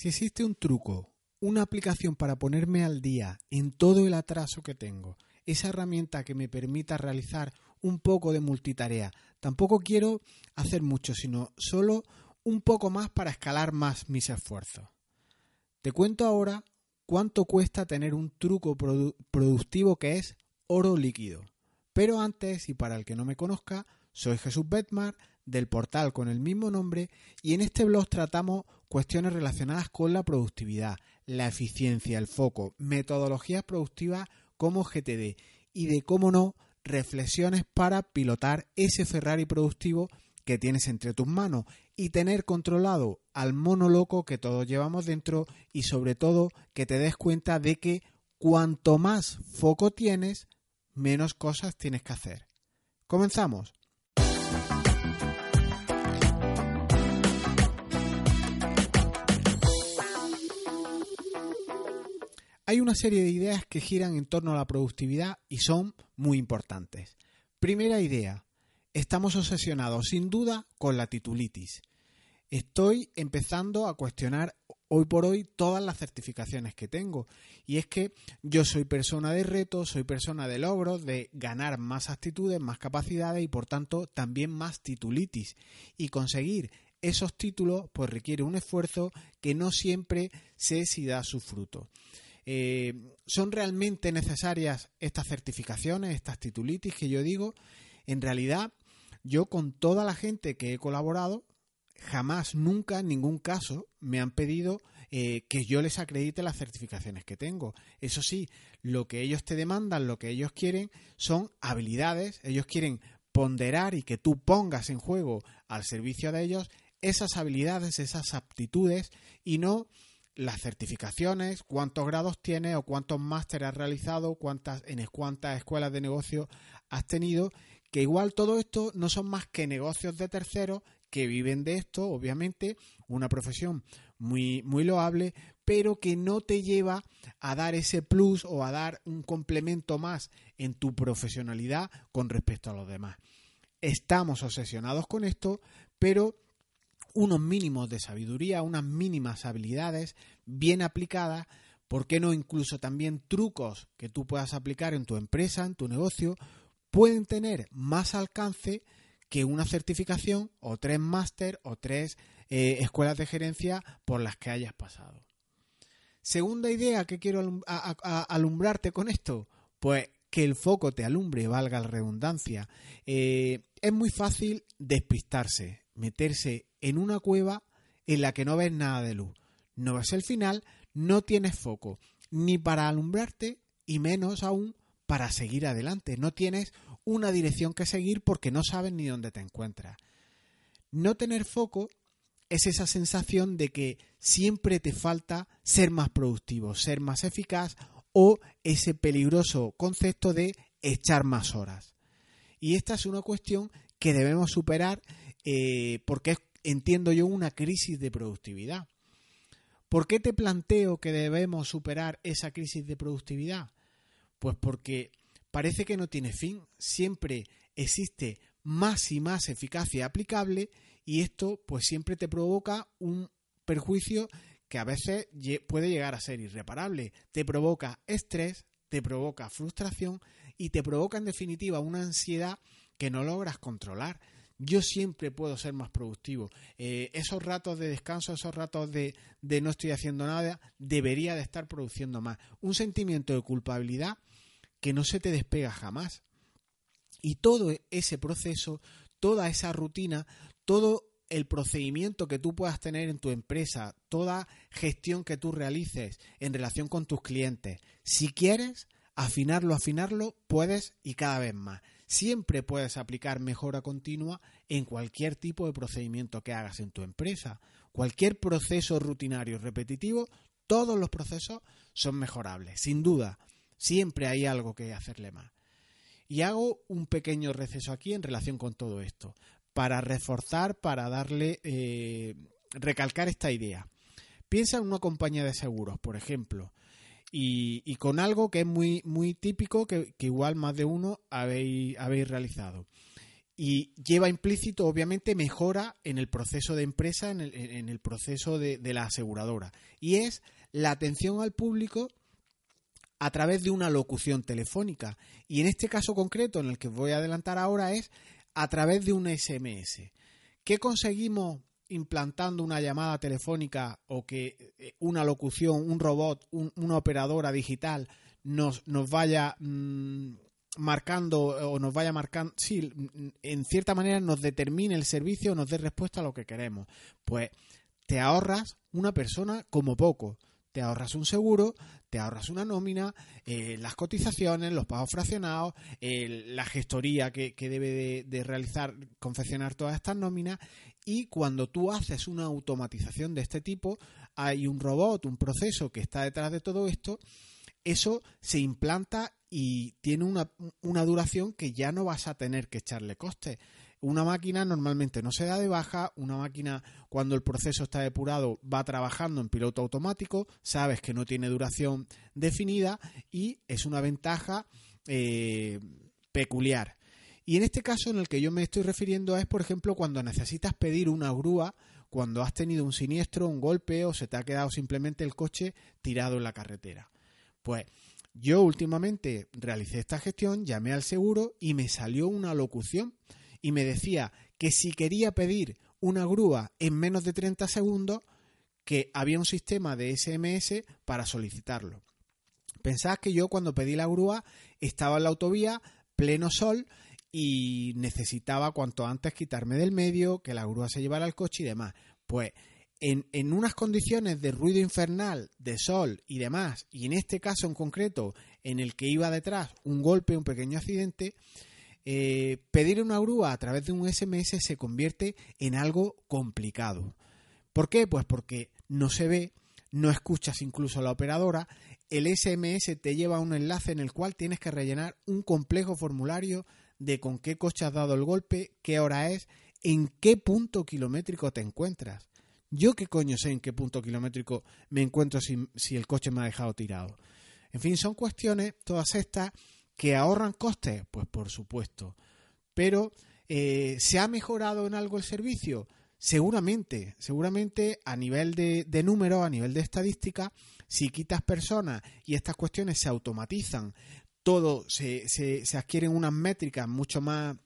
Si existe un truco una aplicación para ponerme al día en todo el atraso que tengo, esa herramienta que me permita realizar un poco de multitarea. Tampoco quiero hacer mucho, sino solo un poco más para escalar más mis esfuerzos. Te cuento ahora cuánto cuesta tener un truco productivo que es oro líquido. Pero antes, y para el que no me conozca, soy Jesús Betmar del portal con el mismo nombre y en este blog tratamos cuestiones relacionadas con la productividad, la eficiencia, el foco, metodologías productivas como GTD y de cómo no, reflexiones para pilotar ese Ferrari productivo que tienes entre tus manos y tener controlado al mono loco que todos llevamos dentro y sobre todo que te des cuenta de que cuanto más foco tienes, menos cosas tienes que hacer. Comenzamos. Hay una serie de ideas que giran en torno a la productividad y son muy importantes. Primera idea, estamos obsesionados sin duda con la titulitis. Estoy empezando a cuestionar hoy por hoy todas las certificaciones que tengo. Y es que yo soy persona de retos, soy persona de logros, de ganar más actitudes, más capacidades y por tanto también más titulitis. Y conseguir esos títulos pues requiere un esfuerzo que no siempre sé si da su fruto. Eh, ¿Son realmente necesarias estas certificaciones, estas titulitis que yo digo? En realidad, yo con toda la gente que he colaborado, jamás, nunca, en ningún caso, me han pedido eh, que yo les acredite las certificaciones que tengo. Eso sí, lo que ellos te demandan, lo que ellos quieren, son habilidades. Ellos quieren ponderar y que tú pongas en juego al servicio de ellos esas habilidades, esas aptitudes y no las certificaciones, cuántos grados tienes o cuántos másteres has realizado, cuántas, en cuántas escuelas de negocio has tenido, que igual todo esto no son más que negocios de terceros que viven de esto, obviamente, una profesión muy, muy loable, pero que no te lleva a dar ese plus o a dar un complemento más en tu profesionalidad con respecto a los demás. Estamos obsesionados con esto, pero unos mínimos de sabiduría, unas mínimas habilidades bien aplicadas, ¿por qué no incluso también trucos que tú puedas aplicar en tu empresa, en tu negocio, pueden tener más alcance que una certificación o tres máster o tres eh, escuelas de gerencia por las que hayas pasado. Segunda idea que quiero alumbrarte con esto, pues que el foco te alumbre, valga la redundancia. Eh, es muy fácil despistarse, meterse en una cueva en la que no ves nada de luz. No ves el final, no tienes foco, ni para alumbrarte y menos aún para seguir adelante. No tienes una dirección que seguir porque no sabes ni dónde te encuentras. No tener foco es esa sensación de que siempre te falta ser más productivo, ser más eficaz o ese peligroso concepto de echar más horas. Y esta es una cuestión que debemos superar eh, porque es entiendo yo, una crisis de productividad. ¿Por qué te planteo que debemos superar esa crisis de productividad? Pues porque parece que no tiene fin, siempre existe más y más eficacia aplicable y esto pues siempre te provoca un perjuicio que a veces puede llegar a ser irreparable. Te provoca estrés, te provoca frustración y te provoca en definitiva una ansiedad que no logras controlar yo siempre puedo ser más productivo. Eh, esos ratos de descanso, esos ratos de, de no estoy haciendo nada, debería de estar produciendo más. Un sentimiento de culpabilidad que no se te despega jamás. Y todo ese proceso, toda esa rutina, todo el procedimiento que tú puedas tener en tu empresa, toda gestión que tú realices en relación con tus clientes, si quieres afinarlo, afinarlo, puedes y cada vez más. Siempre puedes aplicar mejora continua en cualquier tipo de procedimiento que hagas en tu empresa cualquier proceso rutinario repetitivo, todos los procesos son mejorables, sin duda. Siempre hay algo que hacerle más. Y hago un pequeño receso aquí en relación con todo esto, para reforzar, para darle, eh, recalcar esta idea. Piensa en una compañía de seguros, por ejemplo, y, con algo que es muy, muy típico, que, igual más de uno habéis, habéis realizado. Y lleva implícito, obviamente, mejora en el proceso de empresa, en el, proceso de, de la aseguradora. Y es la atención al público a través de una locución telefónica. Y en este caso concreto, en el que voy a adelantar ahora, es a través de un SMS. ¿Qué conseguimos implantando una llamada telefónica o que eh, una locución, un robot, una operadora digital nos, nos vaya mm, marcando o nos vaya marcando, sí, en cierta manera nos determine el servicio nos dé respuesta a lo que queremos. Pues te ahorras una persona como poco te ahorras un seguro, te ahorras una nómina, eh, las cotizaciones, los pagos fraccionados, la gestoría que, debe de, realizar, confeccionar todas estas nóminas y cuando tú haces una automatización de este tipo, hay un robot, un proceso que está detrás de todo esto, eso se implanta y tiene una, una duración que ya no vas a tener que echarle coste. Una máquina normalmente no se da de baja, una máquina cuando el proceso está depurado va trabajando en piloto automático, sabes que no tiene duración definida y es una ventaja eh, peculiar. Y en este caso en el que yo me estoy refiriendo es, por ejemplo, cuando necesitas pedir una grúa, cuando has tenido un siniestro, un golpe o se te ha quedado simplemente el coche tirado en la carretera. Pues yo últimamente realicé esta gestión, llamé al seguro y me salió una locución y me decía que si quería pedir una grúa en menos de 30 segundos, que había un sistema de SMS para solicitarlo. Pensad que yo cuando pedí la grúa estaba en la autovía, pleno sol, y necesitaba cuanto antes quitarme del medio, que la grúa se llevara al coche y demás. Pues en, en, unas condiciones de ruido infernal, de sol y demás, y en este caso en concreto, en el que iba detrás un golpe, un pequeño accidente, eh, pedir una grúa a través de un SMS se convierte en algo complicado. ¿Por qué? Pues porque no se ve, no escuchas incluso a la operadora, el SMS te lleva a un enlace en el cual tienes que rellenar un complejo formulario de con qué coche has dado el golpe, qué hora es, en qué punto kilométrico te encuentras. Yo qué coño sé en qué punto kilométrico me encuentro si, si el coche me ha dejado tirado. En fin, son cuestiones, todas estas, ¿Que ahorran costes? Pues por supuesto. Pero eh, ¿se ha mejorado en algo el servicio? Seguramente, seguramente a nivel de, de números, a nivel de estadística, si quitas personas y estas cuestiones se automatizan, todo se, se, se adquieren unas métricas mucho más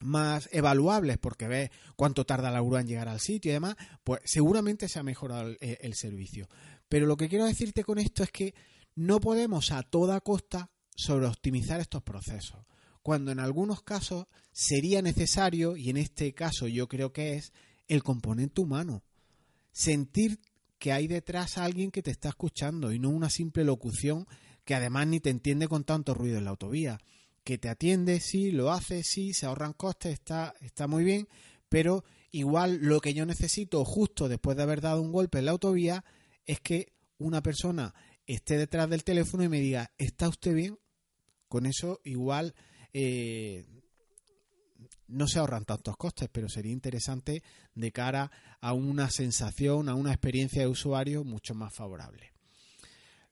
más evaluables porque ves cuánto tarda la grúa en llegar al sitio y demás, pues seguramente se ha mejorado el, servicio. Pero lo que quiero decirte con esto es que no podemos a toda costa sobre optimizar estos procesos, cuando en algunos casos sería necesario, y en este caso yo creo que es, el componente humano. Sentir que hay detrás a alguien que te está escuchando y no una simple locución que además ni te entiende con tanto ruido en la autovía. Que te atiende, sí, lo hace, sí, se ahorran costes, está, está muy bien, pero igual lo que yo necesito justo después de haber dado un golpe en la autovía es que una persona esté detrás del teléfono y me diga, ¿está usted bien? Con eso igual eh, no se ahorran tantos costes, pero sería interesante de cara a una sensación, a una experiencia de usuario mucho más favorable.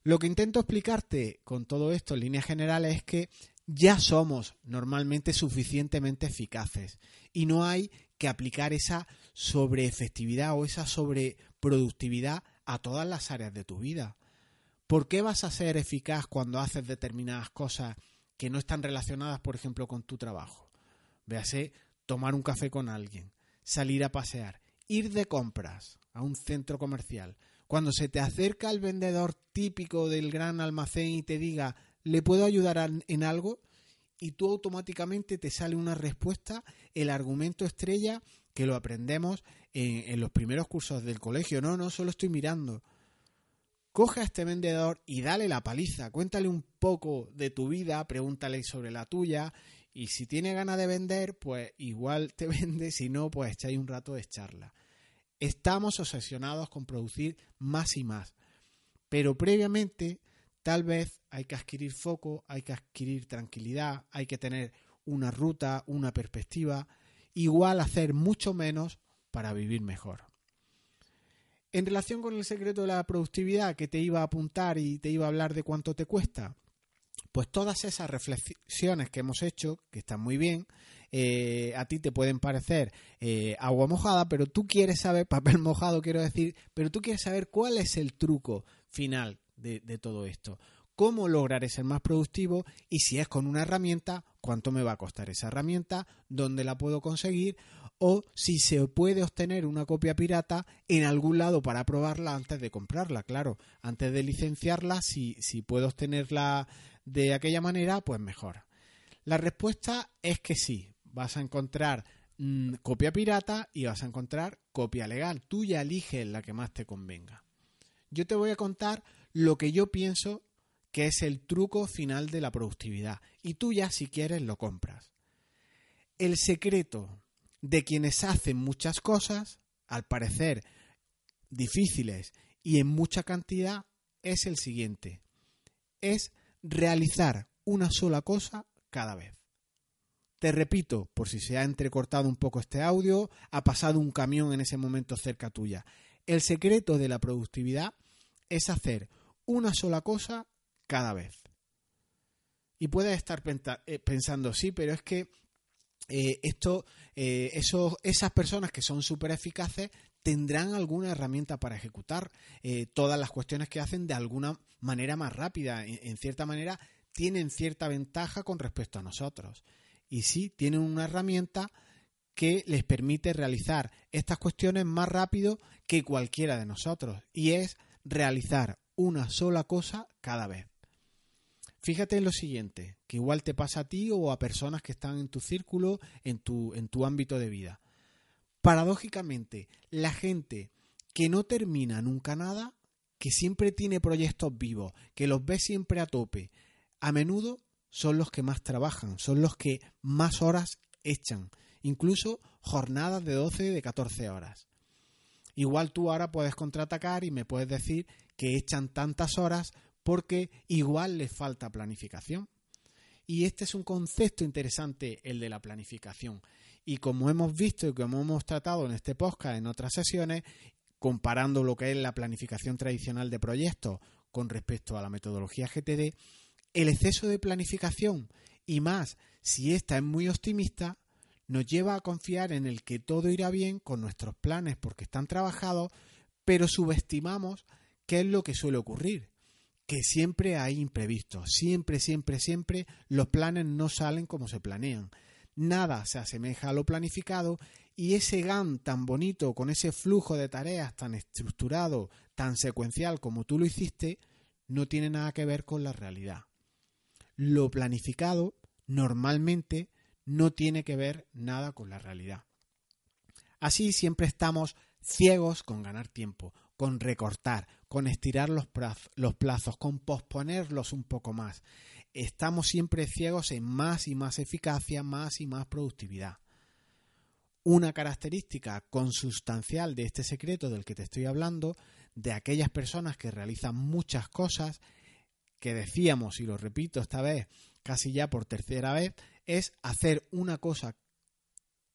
Lo que intento explicarte con todo esto en líneas generales es que ya somos normalmente suficientemente eficaces y no hay que aplicar esa sobreefectividad o esa sobreproductividad a todas las áreas de tu vida. ¿Por qué vas a ser eficaz cuando haces determinadas cosas que no están relacionadas, por ejemplo, con tu trabajo? Véase tomar un café con alguien, salir a pasear, ir de compras a un centro comercial. Cuando se te acerca el vendedor típico del gran almacén y te diga, ¿le puedo ayudar en algo? Y tú automáticamente te sale una respuesta, el argumento estrella que lo aprendemos en, en los primeros cursos del colegio. No, no, solo estoy mirando coge a este vendedor y dale la paliza, cuéntale un poco de tu vida, pregúntale sobre la tuya y si tiene ganas de vender, pues igual te vende, si no, pues echáis un rato de charla. Estamos obsesionados con producir más y más. Pero previamente, tal vez hay que adquirir foco, hay que adquirir tranquilidad, hay que tener una ruta, una perspectiva, igual hacer mucho menos para vivir mejor. En relación con el secreto de la productividad que te iba a apuntar y te iba a hablar de cuánto te cuesta, pues todas esas reflexiones que hemos hecho, que están muy bien, eh, a ti te pueden parecer eh, agua mojada, pero tú quieres saber, papel mojado quiero decir, pero tú quieres saber cuál es el truco final de, de todo esto. Cómo lograr ser más productivo y si es con una herramienta, cuánto me va a costar esa herramienta, dónde la puedo conseguir o si se puede obtener una copia pirata en algún lado para probarla antes de comprarla, claro, antes de licenciarla, si, si puedo obtenerla de aquella manera, pues mejor. La respuesta es que sí, vas a encontrar mm, copia pirata y vas a encontrar copia legal. Tú ya eliges la que más te convenga. Yo te voy a contar lo que yo pienso que es el truco final de la productividad y tú ya si quieres lo compras. El secreto de quienes hacen muchas cosas, al parecer difíciles y en mucha cantidad, es el siguiente. Es realizar una sola cosa cada vez. Te repito, por si se ha entrecortado un poco este audio, ha pasado un camión en ese momento cerca tuya. El secreto de la productividad es hacer una sola cosa cada vez. Y puedes estar eh, pensando, sí, pero es que eh, esto, eh, esas personas que son súper eficaces tendrán alguna herramienta para ejecutar todas las cuestiones que hacen de alguna manera más rápida. En, cierta manera, tienen cierta ventaja con respecto a nosotros. Y sí, tienen una herramienta que les permite realizar estas cuestiones más rápido que cualquiera de nosotros. Y es realizar una sola cosa cada vez. Fíjate en lo siguiente, que igual te pasa a ti o a personas que están en tu círculo, en tu, en tu ámbito de vida. Paradójicamente, la gente que no termina nunca nada, que siempre tiene proyectos vivos, que los ve siempre a tope, a menudo son los que más trabajan, son los que más horas echan, incluso jornadas de 12, de 14 horas. Igual tú ahora puedes contraatacar y me puedes decir que echan tantas horas porque igual les falta planificación. Y este es un concepto interesante, el de la planificación. Y como hemos visto y como hemos tratado en este podcast en otras sesiones, comparando lo que es la planificación tradicional de proyectos con respecto a la metodología GTD, el exceso de planificación y más si ésta es muy optimista, nos lleva a confiar en el que todo irá bien con nuestros planes porque están trabajados, pero subestimamos qué es lo que suele ocurrir que siempre hay imprevistos, siempre, siempre, siempre los planes no salen como se planean. Nada se asemeja a lo planificado y ese GAN tan bonito, con ese flujo de tareas tan estructurado, tan secuencial como tú lo hiciste, no tiene nada que ver con la realidad. Lo planificado normalmente no tiene que ver nada con la realidad. Así siempre estamos ciegos con ganar tiempo, con recortar, con estirar los plazos, con posponerlos un poco más. Estamos siempre ciegos en más y más eficacia, más y más productividad. Una característica consustancial de este secreto del que te estoy hablando, de aquellas personas que realizan muchas cosas, que decíamos, y lo repito esta vez, casi ya por tercera vez, es hacer una cosa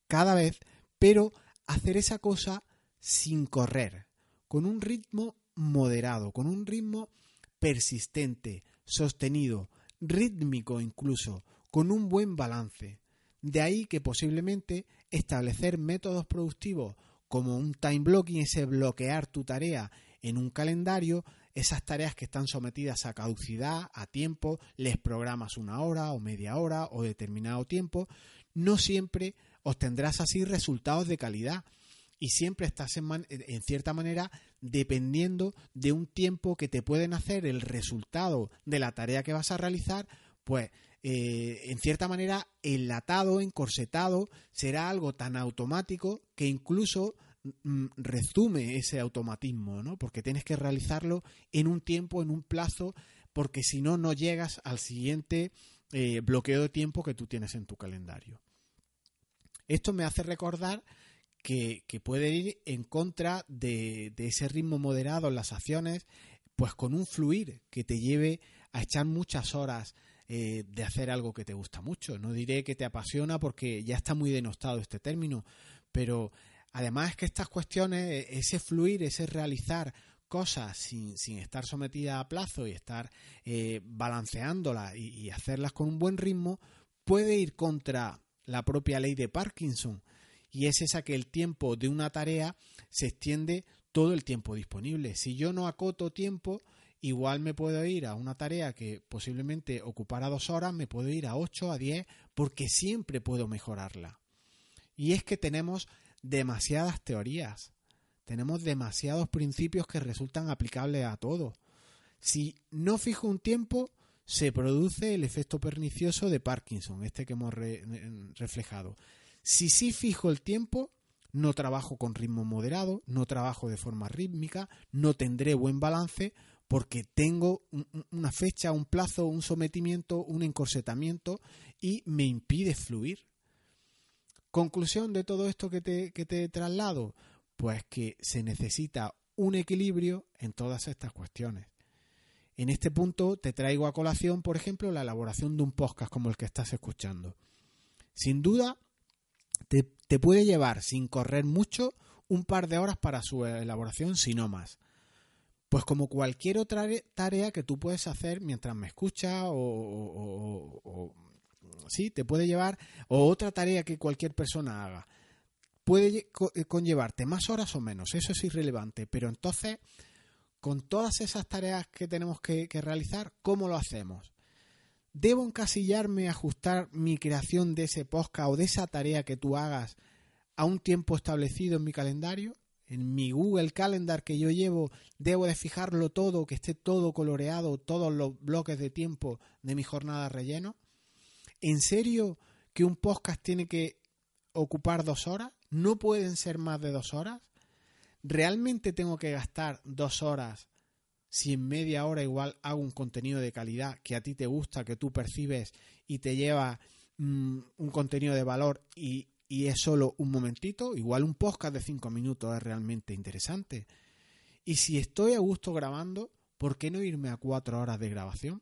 cada vez, pero hacer esa cosa sin correr, con un ritmo moderado, con un ritmo persistente, sostenido, rítmico incluso, con un buen balance. De ahí que posiblemente establecer métodos productivos como un time blocking, ese bloquear tu tarea en un calendario, esas tareas que están sometidas a caducidad, a tiempo, les programas una hora o media hora o determinado tiempo, no siempre obtendrás así resultados de calidad y siempre estás en, en, cierta manera dependiendo de un tiempo que te pueden hacer el resultado de la tarea que vas a realizar, pues eh, en cierta manera enlatado, encorsetado, será algo tan automático que incluso mm, resume ese automatismo, ¿no? Porque tienes que realizarlo en un tiempo, en un plazo, porque si no, no llegas al siguiente eh, bloqueo de tiempo que tú tienes en tu calendario. Esto me hace recordar que, puede ir en contra de, ese ritmo moderado en las acciones, pues con un fluir que te lleve a echar muchas horas eh, de hacer algo que te gusta mucho. No diré que te apasiona porque ya está muy denostado este término, pero además que estas cuestiones, ese fluir, ese realizar cosas sin, sin estar sometida a plazo y estar eh, balanceándolas y hacerlas con un buen ritmo, puede ir contra la propia ley de Parkinson y es esa que el tiempo de una tarea se extiende todo el tiempo disponible. Si yo no acoto tiempo, igual me puedo ir a una tarea que posiblemente ocupara dos horas, me puedo ir a ocho, a diez, porque siempre puedo mejorarla. Y es que tenemos demasiadas teorías, tenemos demasiados principios que resultan aplicables a todo. Si no fijo un tiempo, se produce el efecto pernicioso de Parkinson, este que hemos reflejado. Si sí fijo el tiempo, no trabajo con ritmo moderado, no trabajo de forma rítmica, no tendré buen balance porque tengo una fecha, un plazo, un sometimiento, un encorsetamiento y me impide fluir. Conclusión de todo esto que te, que te traslado, pues que se necesita un equilibrio en todas estas cuestiones. En este punto te traigo a colación, por ejemplo, la elaboración de un podcast como el que estás escuchando. Sin duda, te, puede llevar, sin correr mucho, un par de horas para su elaboración, si no más. Pues como cualquier otra tarea que tú puedes hacer mientras me escuchas o, sí, te puede llevar, o otra tarea que cualquier persona haga, puede eh, conllevarte más horas o menos, eso es irrelevante, pero entonces, con todas esas tareas que tenemos que realizar, ¿cómo lo hacemos? ¿Debo encasillarme, ajustar mi creación de ese podcast o de esa tarea que tú hagas a un tiempo establecido en mi calendario? En mi Google Calendar que yo llevo, debo de fijarlo todo, que esté todo coloreado, todos los bloques de tiempo de mi jornada relleno. ¿En serio que un podcast tiene que ocupar dos horas? ¿No pueden ser más de dos horas? ¿Realmente tengo que gastar dos horas si en media hora igual hago un contenido de calidad que a ti te gusta, que tú percibes y te lleva mm, un contenido de valor y, y, es solo un momentito, igual un podcast de cinco minutos es realmente interesante. Y si estoy a gusto grabando, ¿por qué no irme a cuatro horas de grabación?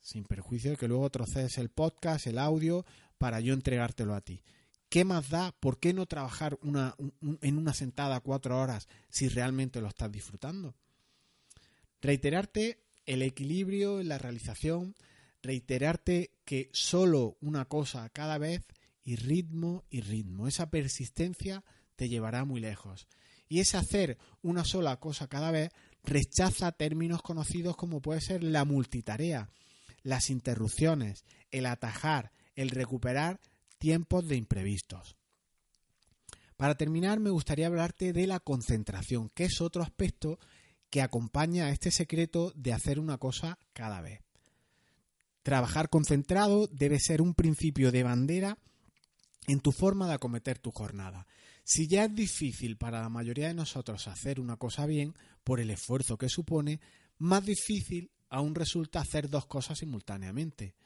Sin perjuicio de que luego trocedes el podcast, el audio, para yo entregártelo a ti. ¿Qué más da? ¿Por qué no trabajar una, en una sentada cuatro horas si realmente lo estás disfrutando? Reiterarte el equilibrio la realización, reiterarte que solo una cosa cada vez y ritmo y ritmo. Esa persistencia te llevará muy lejos. Y ese hacer una sola cosa cada vez rechaza términos conocidos como puede ser la multitarea, las interrupciones, el atajar, el recuperar tiempos de imprevistos. Para terminar, me gustaría hablarte de la concentración, que es otro aspecto que acompaña a este secreto de hacer una cosa cada vez. Trabajar concentrado debe ser un principio de bandera en tu forma de acometer tu jornada. Si ya es difícil para la mayoría de nosotros hacer una cosa bien por el esfuerzo que supone, más difícil aún resulta hacer dos cosas simultáneamente.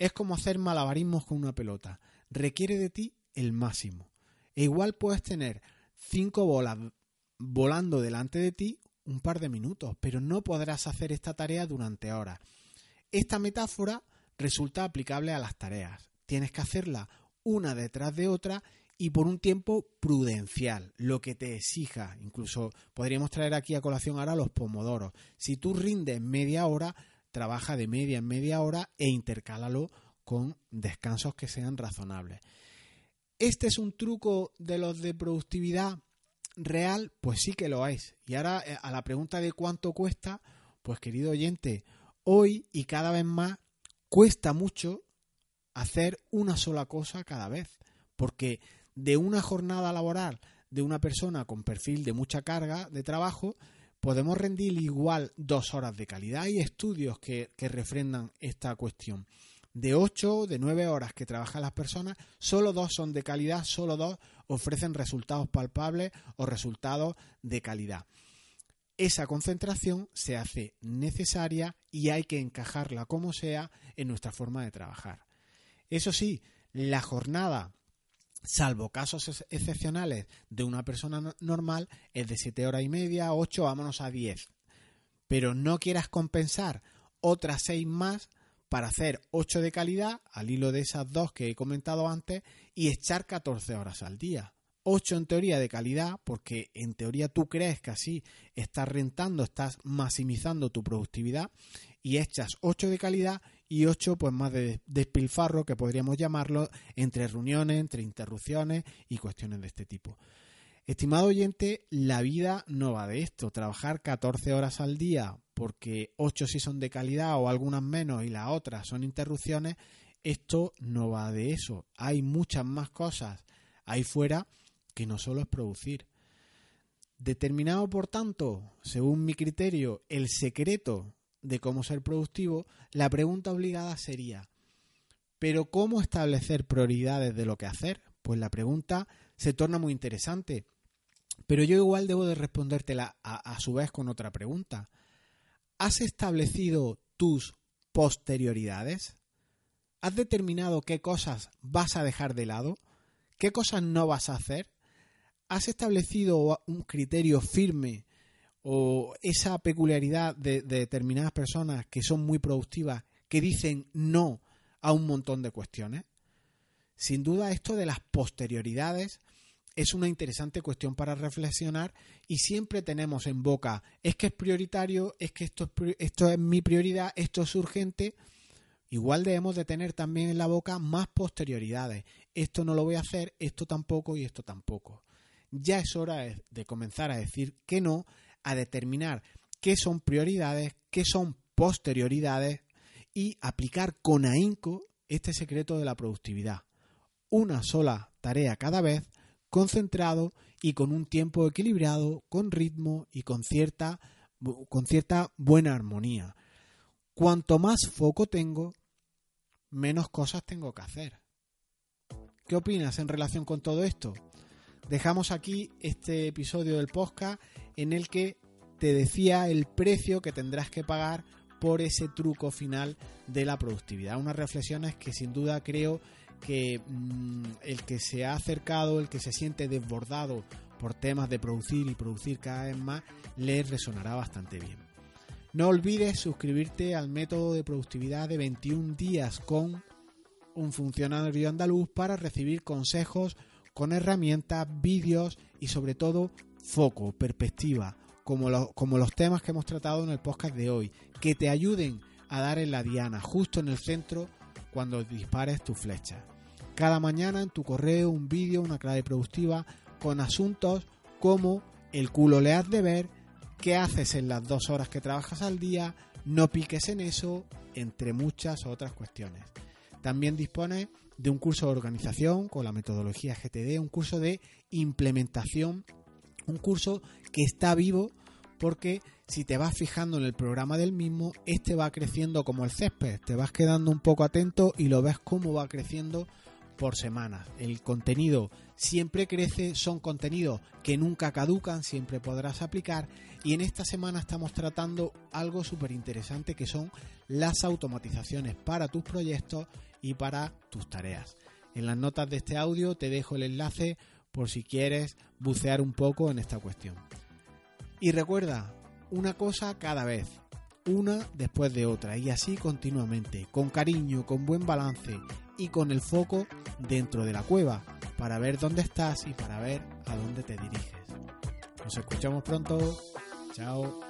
Es como hacer malabarismos con una pelota. Requiere de ti el máximo. E igual puedes tener cinco bolas volando delante de ti un par de minutos, pero no podrás hacer esta tarea durante horas. Esta metáfora resulta aplicable a las tareas. Tienes que hacerla una detrás de otra y por un tiempo prudencial, lo que te exija. Incluso podríamos traer aquí a colación ahora los pomodoros. Si tú rindes media hora, trabaja de media en media hora e intercálalo con descansos que sean razonables. Este es un truco de los de productividad real, pues sí que lo es. Y ahora eh, a la pregunta de cuánto cuesta, pues querido oyente, hoy y cada vez más cuesta mucho hacer una sola cosa cada vez, porque de una jornada laboral de una persona con perfil de mucha carga de trabajo, podemos rendir igual dos horas de calidad. Hay estudios que, que refrendan esta cuestión de 8, de 9 horas que trabajan las personas, solo dos son de calidad, solo dos ofrecen resultados palpables o resultados de calidad. Esa concentración se hace necesaria y hay que encajarla como sea en nuestra forma de trabajar. Eso sí, la jornada salvo casos excepcionales de una persona normal, es de 7 horas y media, 8, vámonos a 10. Pero no quieras compensar otras 6 más para hacer 8 de calidad, al hilo de esas dos que he comentado antes, y echar 14 horas al día. 8 en teoría de calidad, porque en teoría tú crees que así estás rentando, estás maximizando tu productividad, y echas 8 de calidad y 8 pues más de despilfarro, que podríamos llamarlo, entre reuniones, entre interrupciones y cuestiones de este tipo. Estimado oyente, la vida no va de esto. Trabajar 14 horas al día porque 8 sí son de calidad o algunas menos y las otras son interrupciones, esto no va de eso. Hay muchas más cosas ahí fuera que no solo es producir. Determinado, por tanto, según mi criterio, el secreto de cómo ser productivo, la pregunta obligada sería, ¿pero cómo establecer prioridades de lo que hacer? Pues la pregunta se torna muy interesante. Pero yo igual debo de respondértela a, a su vez con otra pregunta. ¿Has establecido tus posterioridades? ¿Has determinado qué cosas vas a dejar de lado? ¿Qué cosas no vas a hacer? ¿Has establecido un criterio firme o esa peculiaridad de, determinadas personas que son muy productivas, que dicen no a un montón de cuestiones? Sin duda esto de las posterioridades es una interesante cuestión para reflexionar y siempre tenemos en boca, es que es prioritario, es que esto es, esto es mi prioridad, esto es urgente. Igual debemos de tener también en la boca más posterioridades. Esto no lo voy a hacer, esto tampoco y esto tampoco. Ya es hora de comenzar a decir que no a determinar qué son prioridades, qué son posterioridades y aplicar con ahínco este secreto de la productividad. Una sola tarea cada vez, concentrado y con un tiempo equilibrado, con ritmo y con cierta, con cierta buena armonía. Cuanto más foco tengo, menos cosas tengo que hacer. ¿Qué opinas en relación con todo esto? Dejamos aquí este episodio del podcast en el que te decía el precio que tendrás que pagar por ese truco final de la productividad. Unas reflexiones que sin duda creo que mm, el que se ha acercado, el que se siente desbordado por temas de producir y producir cada vez más, le resonará bastante bien. No olvides suscribirte al método de productividad de 21 días con un funcionario andaluz para recibir consejos con herramientas, vídeos y sobre todo foco, perspectiva, como, como los temas que hemos tratado en el podcast de hoy, que te ayuden a dar en la diana, justo en el centro, cuando dispares tu flecha. Cada mañana en tu correo un vídeo, una clave productiva, con asuntos como el culo le has de ver, qué haces en las dos horas que trabajas al día, no piques en eso, entre muchas otras cuestiones. También dispone de un curso de organización con la metodología GTD, un curso de implementación un curso que está vivo porque si te vas fijando en el programa del mismo, este va creciendo como el césped, te vas quedando un poco atento y lo ves cómo va creciendo por semana. El contenido siempre crece, son contenidos que nunca caducan, siempre podrás aplicar y en esta semana estamos tratando algo súper interesante que son las automatizaciones para tus proyectos y para tus tareas. En las notas de este audio te dejo el enlace por si quieres bucear un poco en esta cuestión. Y recuerda, una cosa cada vez, una después de otra, y así continuamente, con cariño, con buen balance y con el foco dentro de la cueva, para ver dónde estás y para ver a dónde te diriges. Nos escuchamos pronto. Chao.